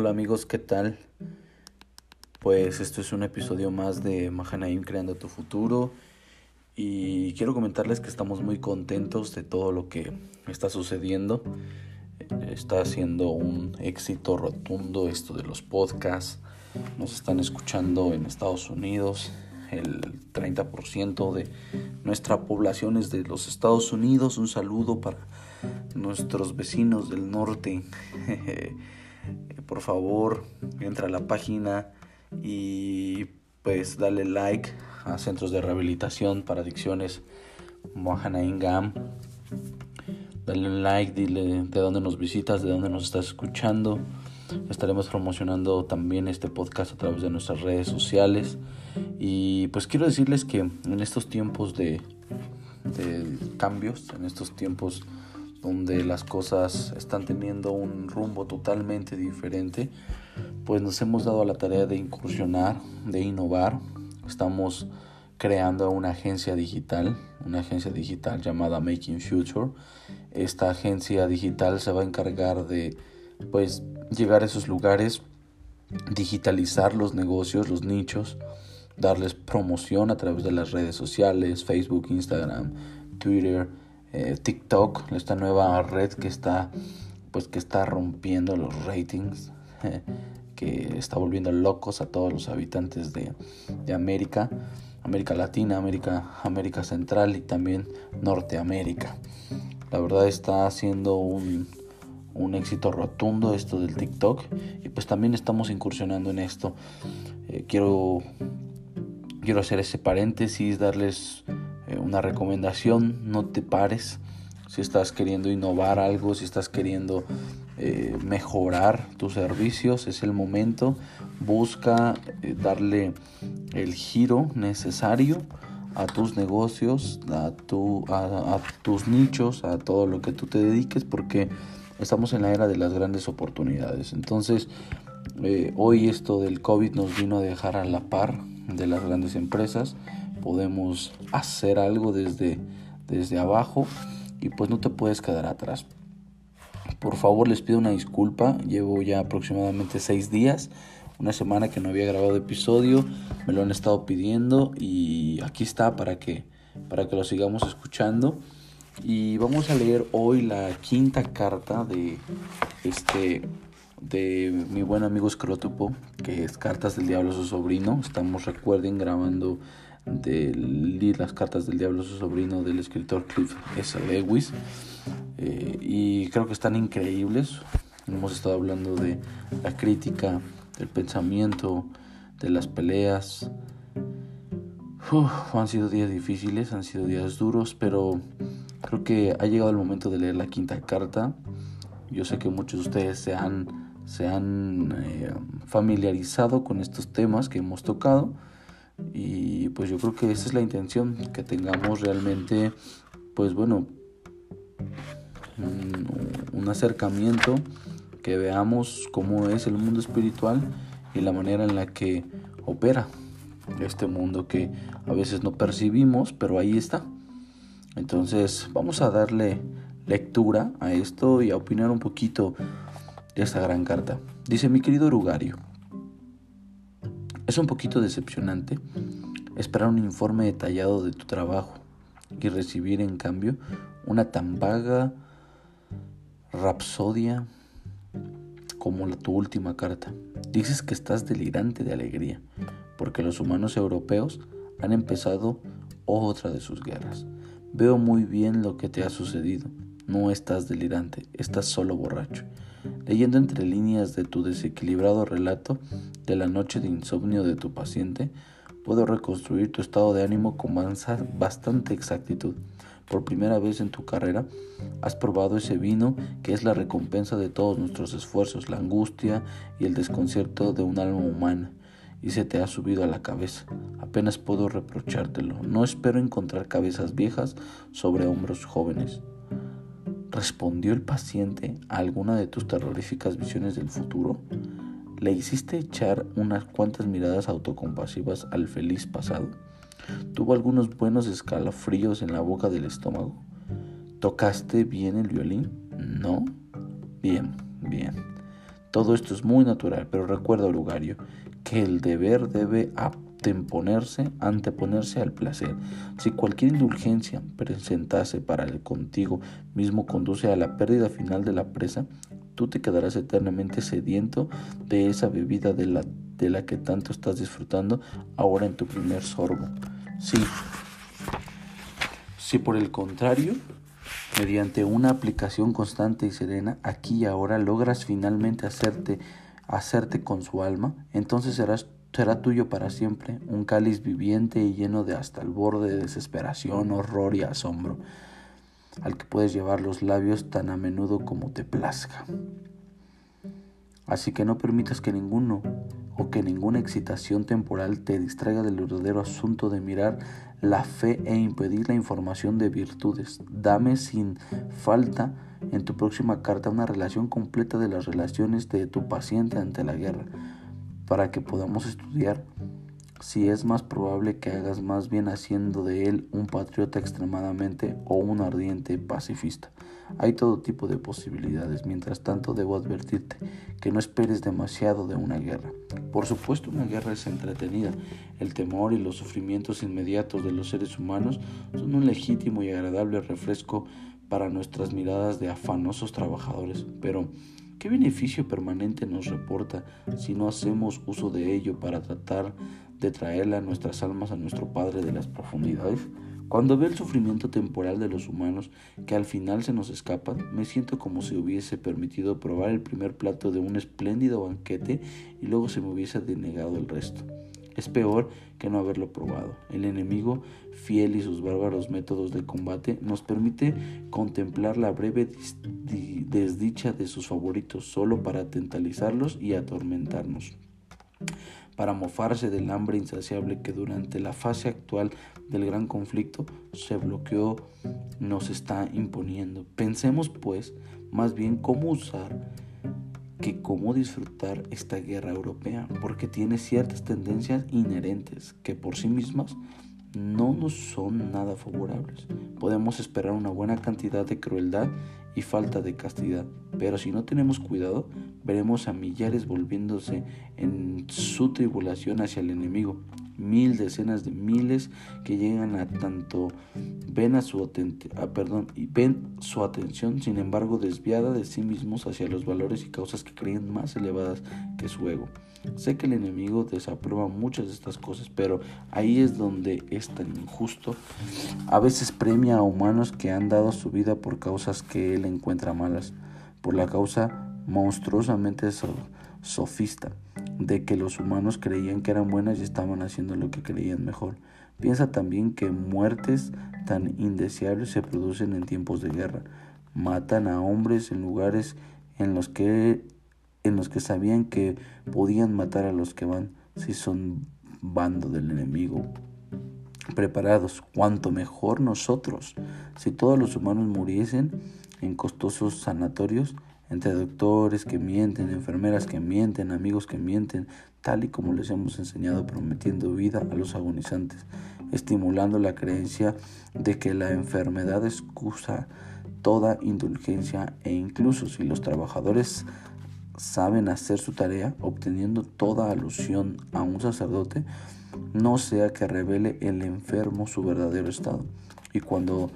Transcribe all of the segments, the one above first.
Hola amigos, ¿qué tal? Pues esto es un episodio más de Mahanaim Creando tu Futuro y quiero comentarles que estamos muy contentos de todo lo que está sucediendo. Está siendo un éxito rotundo esto de los podcasts. Nos están escuchando en Estados Unidos. El 30% de nuestra población es de los Estados Unidos. Un saludo para nuestros vecinos del norte. Por favor, entra a la página y pues dale like a centros de rehabilitación para adicciones Mohanaingam. Dale un like, dile de dónde nos visitas, de dónde nos estás escuchando. Estaremos promocionando también este podcast a través de nuestras redes sociales. Y pues quiero decirles que en estos tiempos de, de cambios, en estos tiempos donde las cosas están teniendo un rumbo totalmente diferente, pues nos hemos dado a la tarea de incursionar, de innovar. Estamos creando una agencia digital, una agencia digital llamada Making Future. Esta agencia digital se va a encargar de pues llegar a esos lugares, digitalizar los negocios, los nichos, darles promoción a través de las redes sociales, Facebook, Instagram, Twitter, eh, TikTok, esta nueva red que está pues que está rompiendo los ratings, que está volviendo locos a todos los habitantes de, América, América Latina, América, América Central y también Norteamérica. La verdad está haciendo un, un éxito rotundo esto del TikTok y pues también estamos incursionando en esto. Eh, quiero, quiero hacer ese paréntesis, darles eh, una recomendación, no te pares. Si estás queriendo innovar algo, si estás queriendo eh, mejorar tus servicios, es el momento. Busca eh, darle el giro necesario a tus negocios, a, tu, a, tus nichos, a todo lo que tú te dediques, porque estamos en la era de las grandes oportunidades. Entonces, hoy esto del COVID nos vino a dejar a la par de las grandes empresas podemos hacer algo desde, desde abajo y pues no te puedes quedar atrás. Por favor les pido una disculpa, llevo ya aproximadamente seis días, una semana que no había grabado episodio, me lo han estado pidiendo y aquí está para que, para que lo sigamos escuchando. Y vamos a leer hoy la quinta carta de este de mi buen amigo Scrotupo, que es Cartas del Diablo a su sobrino. Estamos, recuerden, grabando de las cartas del diablo, su sobrino del escritor Cliff S. Lewis. Eh, y creo que están increíbles. Hemos estado hablando de la crítica, del pensamiento, de las peleas. han sido días difíciles, han sido días duros, pero creo que ha llegado el momento de leer la quinta carta. Yo sé que muchos de ustedes se han, se han eh, familiarizado con estos temas que hemos tocado y pues yo creo que esa es la intención, que tengamos realmente, pues bueno, un, acercamiento, que veamos cómo es el mundo espiritual y la manera en la que opera este mundo que a veces no percibimos, pero ahí está. Entonces vamos a darle lectura a esto y a opinar un poquito de esta gran carta. Dice mi querido Rugario, es un poquito decepcionante esperar un informe detallado de tu trabajo y recibir en cambio una tan vaga rapsodia como la, tu última carta. Dices que estás delirante de alegría porque los humanos europeos han empezado otra de sus guerras. Veo muy bien lo que te ha sucedido. No estás delirante, estás solo borracho. Leyendo entre líneas de tu desequilibrado relato de la noche de insomnio de tu paciente, puedo reconstruir tu estado de ánimo con bastante exactitud. Por primera vez en tu carrera has probado ese vino que es la recompensa de todos nuestros esfuerzos, la angustia y el desconcierto de un alma humana, y se te ha subido a la cabeza. Apenas puedo reprochártelo. No espero encontrar cabezas viejas sobre hombros jóvenes. ¿Respondió el paciente a alguna de tus terroríficas visiones del futuro? ¿Le hiciste echar unas cuantas miradas autocompasivas al feliz pasado? ¿Tuvo algunos buenos escalofríos en la boca del estómago? ¿Tocaste bien el violín? No. Bien, bien. Todo esto es muy natural, pero recuerda, Lugario, que el deber debe anteponerse, anteponerse al placer. Si cualquier indulgencia presentase para el contigo mismo conduce a la pérdida final de la presa, tú te quedarás eternamente sediento de esa bebida de la, que tanto estás disfrutando ahora en tu primer sorbo. Sí. Si por el contrario Mediante una aplicación constante y serena, aquí y ahora logras finalmente hacerte con su alma, entonces serás, será tuyo para siempre, un cáliz viviente y lleno de hasta el borde de desesperación, horror y asombro, al que puedes llevar los labios tan a menudo como te plazca. Así que no permitas que ninguno o que ninguna excitación temporal te distraiga del verdadero asunto de mirar la fe e impedir la información de virtudes. Dame sin falta en tu próxima carta una relación completa de las relaciones de tu paciente ante la guerra, para que podamos estudiar si es más probable que hagas más bien haciendo de él un patriota extremadamente o un ardiente pacifista. Hay todo tipo de posibilidades. Mientras tanto, debo advertirte que no esperes demasiado de una guerra. Por supuesto, una guerra es entretenida. El temor y los sufrimientos inmediatos de los seres humanos son un legítimo y agradable refresco para nuestras miradas de afanosos trabajadores. Pero, ¿qué beneficio permanente nos reporta si no hacemos uso de ello para tratar de traerle a nuestras almas a nuestro Padre de las profundidades? Cuando veo el sufrimiento temporal de los humanos que al final se nos escapan, me siento como si hubiese permitido probar el primer plato de un espléndido banquete y luego se me hubiese denegado el resto. Es peor que no haberlo probado. El enemigo, fiel y sus bárbaros métodos de combate, nos permite contemplar la breve desdicha de sus favoritos solo para tentalizarlos y atormentarnos para mofarse del hambre insaciable que durante la fase actual del gran conflicto se bloqueó, nos está imponiendo. Pensemos pues más bien cómo usar que cómo disfrutar esta guerra europea, porque tiene ciertas tendencias inherentes que por sí mismas no nos son nada favorables. Podemos esperar una buena cantidad de crueldad y falta de castidad, pero si no tenemos cuidado, veremos a millares volviéndose en su tribulación hacia el enemigo, mil decenas de miles que llegan a tanto ven a su a, perdón, y ven su atención sin embargo desviada de sí mismos hacia los valores y causas que creen más elevadas que su ego. Sé que el enemigo desaprueba muchas de estas cosas, pero ahí es donde es tan injusto. A veces premia a humanos que han dado su vida por causas que él encuentra malas, por la causa monstruosamente sofista de que los humanos creían que eran buenas y estaban haciendo lo que creían mejor. Piensa también que muertes tan indeseables se producen en tiempos de guerra. Matan a hombres en lugares en los que en los que sabían que podían matar a los que van si son bando del enemigo. Preparados, cuanto mejor nosotros. Si todos los humanos muriesen en costosos sanatorios, entre doctores que mienten, enfermeras que mienten, amigos que mienten, tal y como les hemos enseñado, prometiendo vida a los agonizantes, estimulando la creencia de que la enfermedad excusa toda indulgencia e incluso si los trabajadores saben hacer su tarea, obteniendo toda alusión a un sacerdote, no sea que revele el enfermo su verdadero estado. Y cuando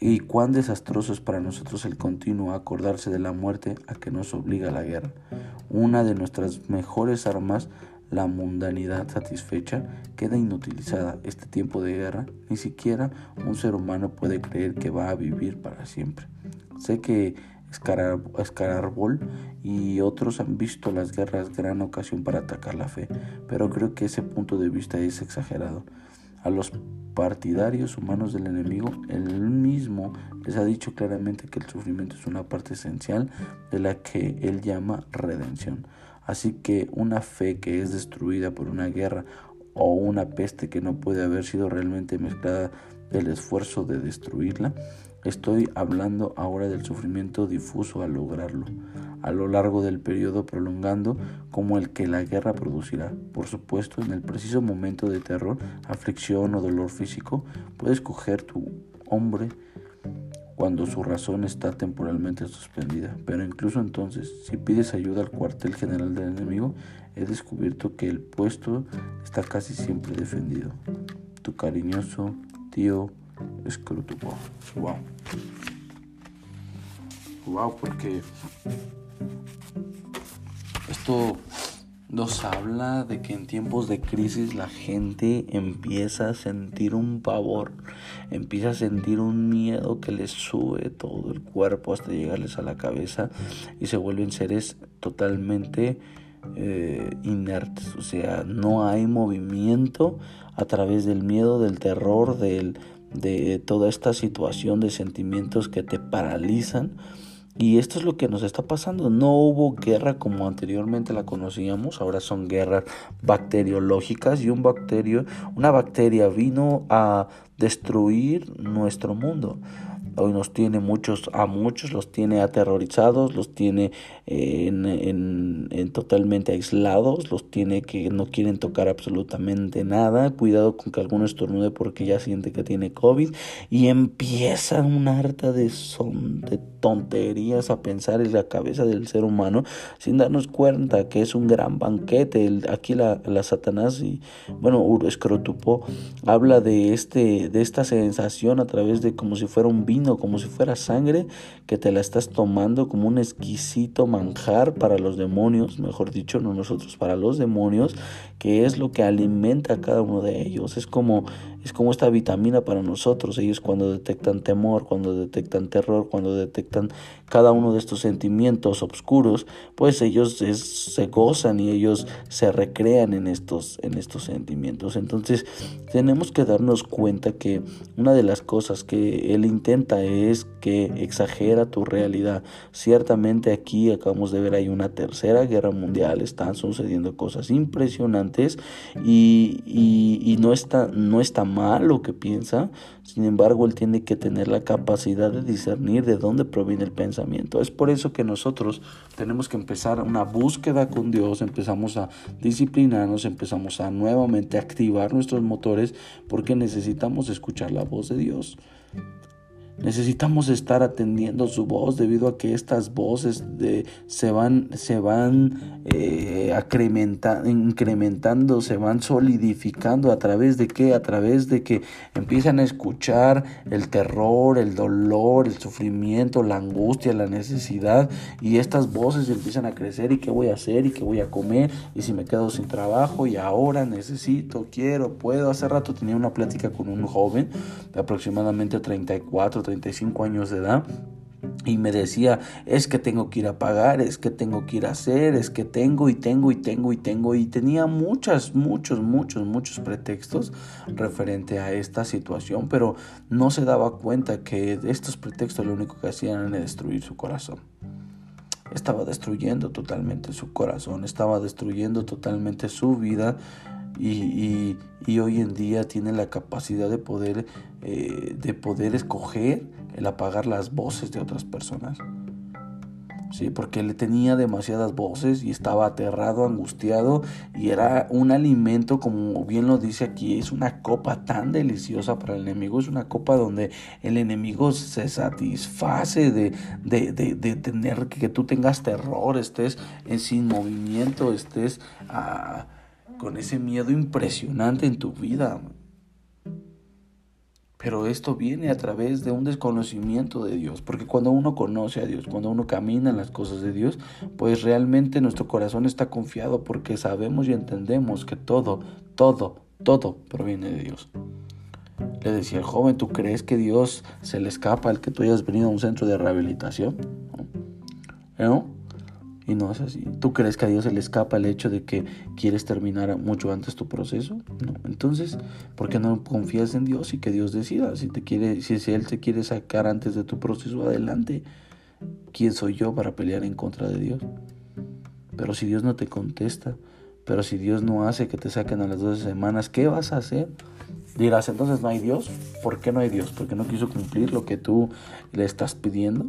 y cuán desastroso es para nosotros el continuo acordarse de la muerte a que nos obliga la guerra. Una de nuestras mejores armas, la mundanidad satisfecha, queda inutilizada. Este tiempo de guerra, ni siquiera un ser humano puede creer que va a vivir para siempre. Sé que Escararbol y otros han visto las guerras gran ocasión para atacar la fe, pero creo que ese punto de vista es exagerado. A los partidarios humanos del enemigo, él mismo les ha dicho claramente que el sufrimiento es una parte esencial de la que él llama redención. Así que una fe que es destruida por una guerra o una peste que no puede haber sido realmente mezclada del esfuerzo de destruirla, Estoy hablando ahora del sufrimiento difuso al lograrlo, a lo largo del periodo prolongando como el que la guerra producirá. Por supuesto, en el preciso momento de terror, aflicción o dolor físico, puedes coger tu hombre cuando su razón está temporalmente suspendida. Pero incluso entonces, si pides ayuda al cuartel general del enemigo, he descubierto que el puesto está casi siempre defendido. Tu cariñoso tío Scrutupo. Wow. Wow, porque esto nos habla de que en tiempos de crisis la gente empieza a sentir un pavor, empieza a sentir un miedo que les sube todo el cuerpo hasta llegarles a la cabeza y se vuelven seres totalmente eh, inertes, o sea, no hay movimiento a través del miedo, del terror, del, de toda esta situación de sentimientos que te paralizan. Y esto es lo que nos está pasando. No hubo guerra como anteriormente la conocíamos, ahora son guerras bacteriológicas y un bacterio, una bacteria vino a destruir nuestro mundo hoy nos tiene muchos, a muchos los tiene aterrorizados, los tiene en, en, en, totalmente aislados, los tiene que no quieren tocar absolutamente nada, cuidado con que alguno estornude porque ya siente que tiene COVID. Y empieza una harta de, son, de tonterías a pensar en la cabeza del ser humano sin darnos cuenta que es un gran banquete. Aquí la, la Satanás y bueno, Escrotupo habla de este de esta sensación a través de como si fuera un vino como si fuera sangre que te la estás tomando como un exquisito manjar para los demonios, mejor dicho, no nosotros, para los demonios, que es lo que alimenta a cada uno de ellos. Es como es como esta vitamina para nosotros. Ellos cuando detectan temor, cuando detectan terror, cuando detectan cada uno de estos sentimientos oscuros, pues ellos se gozan y ellos se recrean en estos, en estos sentimientos. Entonces tenemos que darnos cuenta que una de las cosas que él intenta es que exagera tu realidad. Ciertamente aquí acabamos de ver hay una tercera guerra mundial, están sucediendo cosas impresionantes y, y, no está, no está mal lo que piensa, sin embargo él tiene que tener la capacidad de discernir de dónde proviene el pensamiento. Es por eso que nosotros tenemos que empezar una búsqueda con Dios, empezamos a disciplinarnos, empezamos a nuevamente activar nuestros motores porque necesitamos escuchar la voz de Dios. Necesitamos estar atendiendo su voz debido a que estas voces de, se van, se van eh, incrementando, se van solidificando a través de qué? A través de que empiezan a escuchar el terror, el dolor, el sufrimiento, la angustia, la necesidad y estas voces empiezan a crecer y qué voy a hacer y qué voy a comer y si me quedo sin trabajo y ahora necesito, quiero, puedo. Hace rato tenía una plática con un joven de aproximadamente 34, 35 años de edad. Y me decía, es que tengo que ir a pagar, es que tengo que ir a hacer, es que tengo y tengo y tengo y tengo. Y tenía muchas, muchos, muchos, muchos pretextos referente a esta situación, pero no se daba cuenta que estos pretextos lo único que hacían era destruir su corazón. Estaba destruyendo totalmente su corazón, estaba destruyendo totalmente su vida y, hoy en día tiene la capacidad de poder, eh, de poder escoger el apagar las voces de otras personas. Sí, porque le tenía demasiadas voces y estaba aterrado, angustiado y era un alimento, como bien lo dice aquí, es una copa tan deliciosa para el enemigo, es una copa donde el enemigo se satisface de, de, tener que, tú tengas terror, estés sin movimiento, estés... Ah, con ese miedo impresionante en tu vida. Pero esto viene a través de un desconocimiento de Dios, porque cuando uno conoce a Dios, cuando uno camina en las cosas de Dios, pues realmente nuestro corazón está confiado porque sabemos y entendemos que todo, todo, todo proviene de Dios. Le decía el joven, ¿tú crees que Dios se le escapa al que tú hayas venido a un centro de rehabilitación? ¿No? Y no es así. ¿Tú crees que a Dios se le escapa el hecho de que quieres terminar mucho antes tu proceso? No. Entonces, ¿por qué no confías en Dios y que Dios decida? Si, te quiere, si Él te quiere sacar antes de tu proceso, adelante. ¿Quién soy yo para pelear en contra de Dios? Pero si Dios no te contesta, pero si Dios no hace que te saquen a las 12 semanas, ¿qué vas a hacer? Dirás, entonces no hay Dios. ¿Por qué no hay Dios? Porque no quiso cumplir lo que tú le estás pidiendo.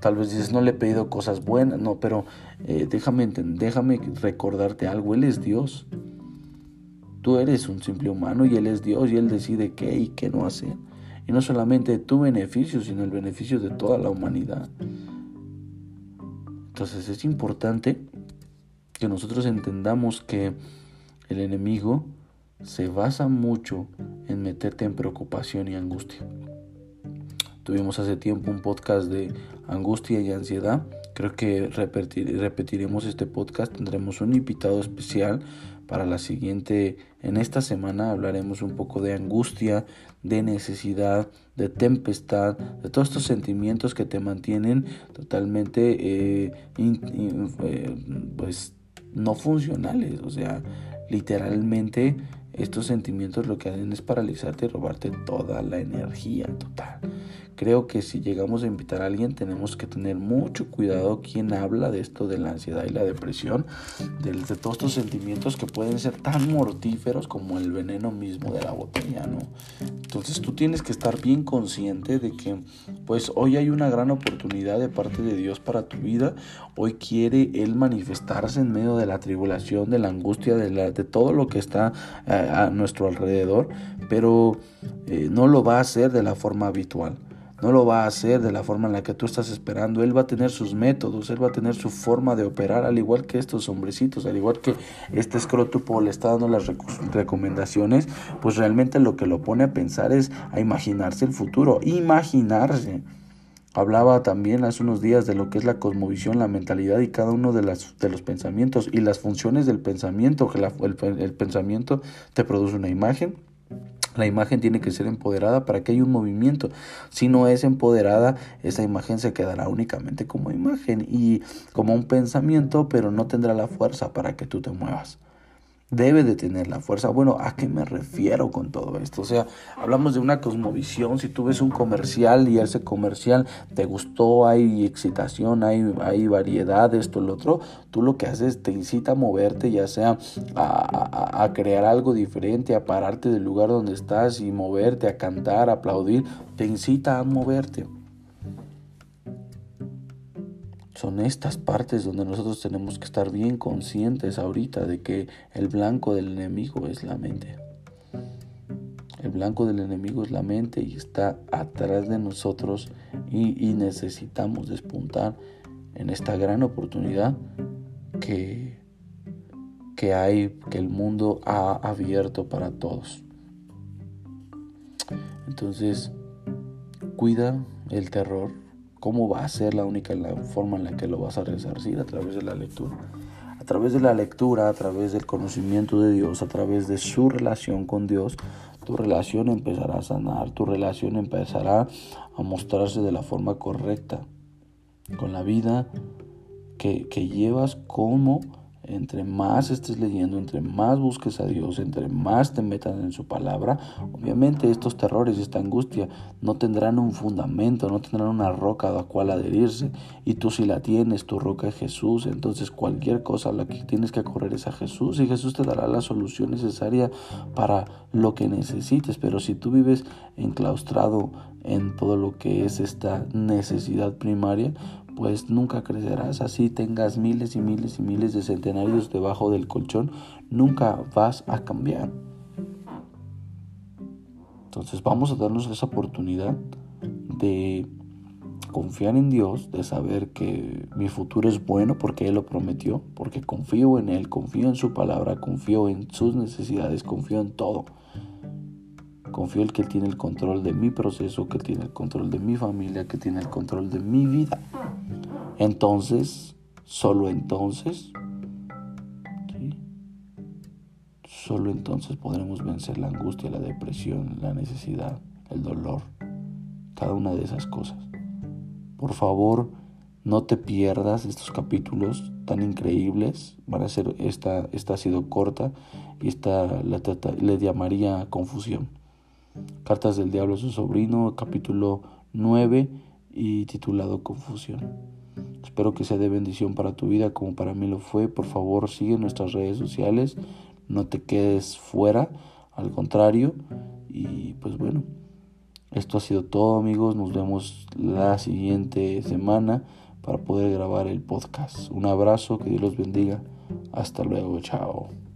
Tal vez dices, no le he pedido cosas buenas, no, pero eh, déjame, déjame recordarte algo, Él es Dios. Tú eres un simple humano y Él es Dios y Él decide qué y qué no hacer. Y no solamente tu beneficio, sino el beneficio de toda la humanidad. Entonces es importante que nosotros entendamos que el enemigo se basa mucho en meterte en preocupación y angustia. Tuvimos hace tiempo un podcast de angustia y ansiedad. Creo que repetiremos este podcast. Tendremos un invitado especial para la siguiente. En esta semana hablaremos un poco de angustia, de necesidad, de tempestad, de todos estos sentimientos que te mantienen totalmente eh, eh, pues no funcionales. O sea, literalmente estos sentimientos lo que hacen es paralizarte y robarte toda la energía total. Creo que si llegamos a invitar a alguien tenemos que tener mucho cuidado quien habla de esto de la ansiedad y la depresión, de, todos estos sentimientos que pueden ser tan mortíferos como el veneno mismo de la botella, ¿no? Entonces tú tienes que estar bien consciente de que pues hoy hay una gran oportunidad de parte de Dios para tu vida, hoy quiere Él manifestarse en medio de la tribulación, de la angustia, de, la, de todo lo que está eh, a, nuestro alrededor, pero eh, no lo va a hacer de la forma habitual no lo va a hacer de la forma en la que tú estás esperando. Él va a tener sus métodos, él va a tener su forma de operar, al igual que estos hombrecitos, al igual que este escrotupo le está dando las recomendaciones, pues realmente lo que lo pone a pensar es a imaginarse el futuro, imaginarse. Hablaba también hace unos días de lo que es la cosmovisión, la mentalidad y cada uno de, las, de los pensamientos y las funciones del pensamiento, que el pensamiento te produce una imagen, la imagen tiene que ser empoderada para que haya un movimiento. Si no es empoderada, esa imagen se quedará únicamente como imagen y como un pensamiento, pero no tendrá la fuerza para que tú te muevas debe de tener la fuerza. Bueno, ¿a qué me refiero con todo esto? O sea, hablamos de una cosmovisión. Si tú ves un comercial y ese comercial te gustó, hay excitación, hay, hay variedad, esto, el otro, tú lo que haces te incita a moverte, ya sea a, a crear algo diferente, a pararte del lugar donde estás y moverte, a cantar, a aplaudir, te incita a moverte. Son estas partes donde nosotros tenemos que estar bien conscientes ahorita de que el blanco del enemigo es la mente. El blanco del enemigo es la mente y está atrás de nosotros y, necesitamos despuntar en esta gran oportunidad que, que hay, que el mundo ha abierto para todos. Entonces, cuida el terror, ¿Cómo va a ser la única forma en la que lo vas a resarcir? A través de la lectura. A través de la lectura, a través del conocimiento de Dios, a través de su relación con Dios, tu relación empezará a sanar, tu relación empezará a mostrarse de la forma correcta, con la vida que llevas como entre más estés leyendo, entre más busques a Dios, entre más te metas en su palabra, obviamente estos terrores y esta angustia no tendrán un fundamento, no tendrán una roca a la cual adherirse. Y tú si la tienes, tu roca es Jesús, entonces cualquier cosa a la que tienes que correr es a Jesús y Jesús te dará la solución necesaria para lo que necesites. Pero si tú vives enclaustrado en todo lo que es esta necesidad primaria, pues nunca crecerás. Así tengas miles y miles y miles de centenarios debajo del colchón, nunca vas a cambiar. Entonces vamos a darnos esa oportunidad de confiar en Dios, de saber que mi futuro es bueno porque Él lo prometió, porque confío en Él, confío en su palabra, confío en sus necesidades, confío en todo. Confío en que Él tiene el control de mi proceso, que tiene el control de mi familia, que tiene el control de mi vida. Entonces, solo entonces, solo entonces podremos vencer la angustia, la depresión, la necesidad, el dolor, cada una de esas cosas. Por favor, no te pierdas estos capítulos tan increíbles. Van a ser, esta, esta ha sido corta y esta le llamaría confusión. Cartas del Diablo a su sobrino, capítulo 9 y titulado Confusión. Espero que sea de bendición para tu vida como para mí lo fue. Por favor, sigue nuestras redes sociales. No te quedes fuera. Al contrario. Y pues bueno, esto ha sido todo amigos. Nos vemos la siguiente semana para poder grabar el podcast. Un abrazo, que Dios los bendiga. Hasta luego, chao.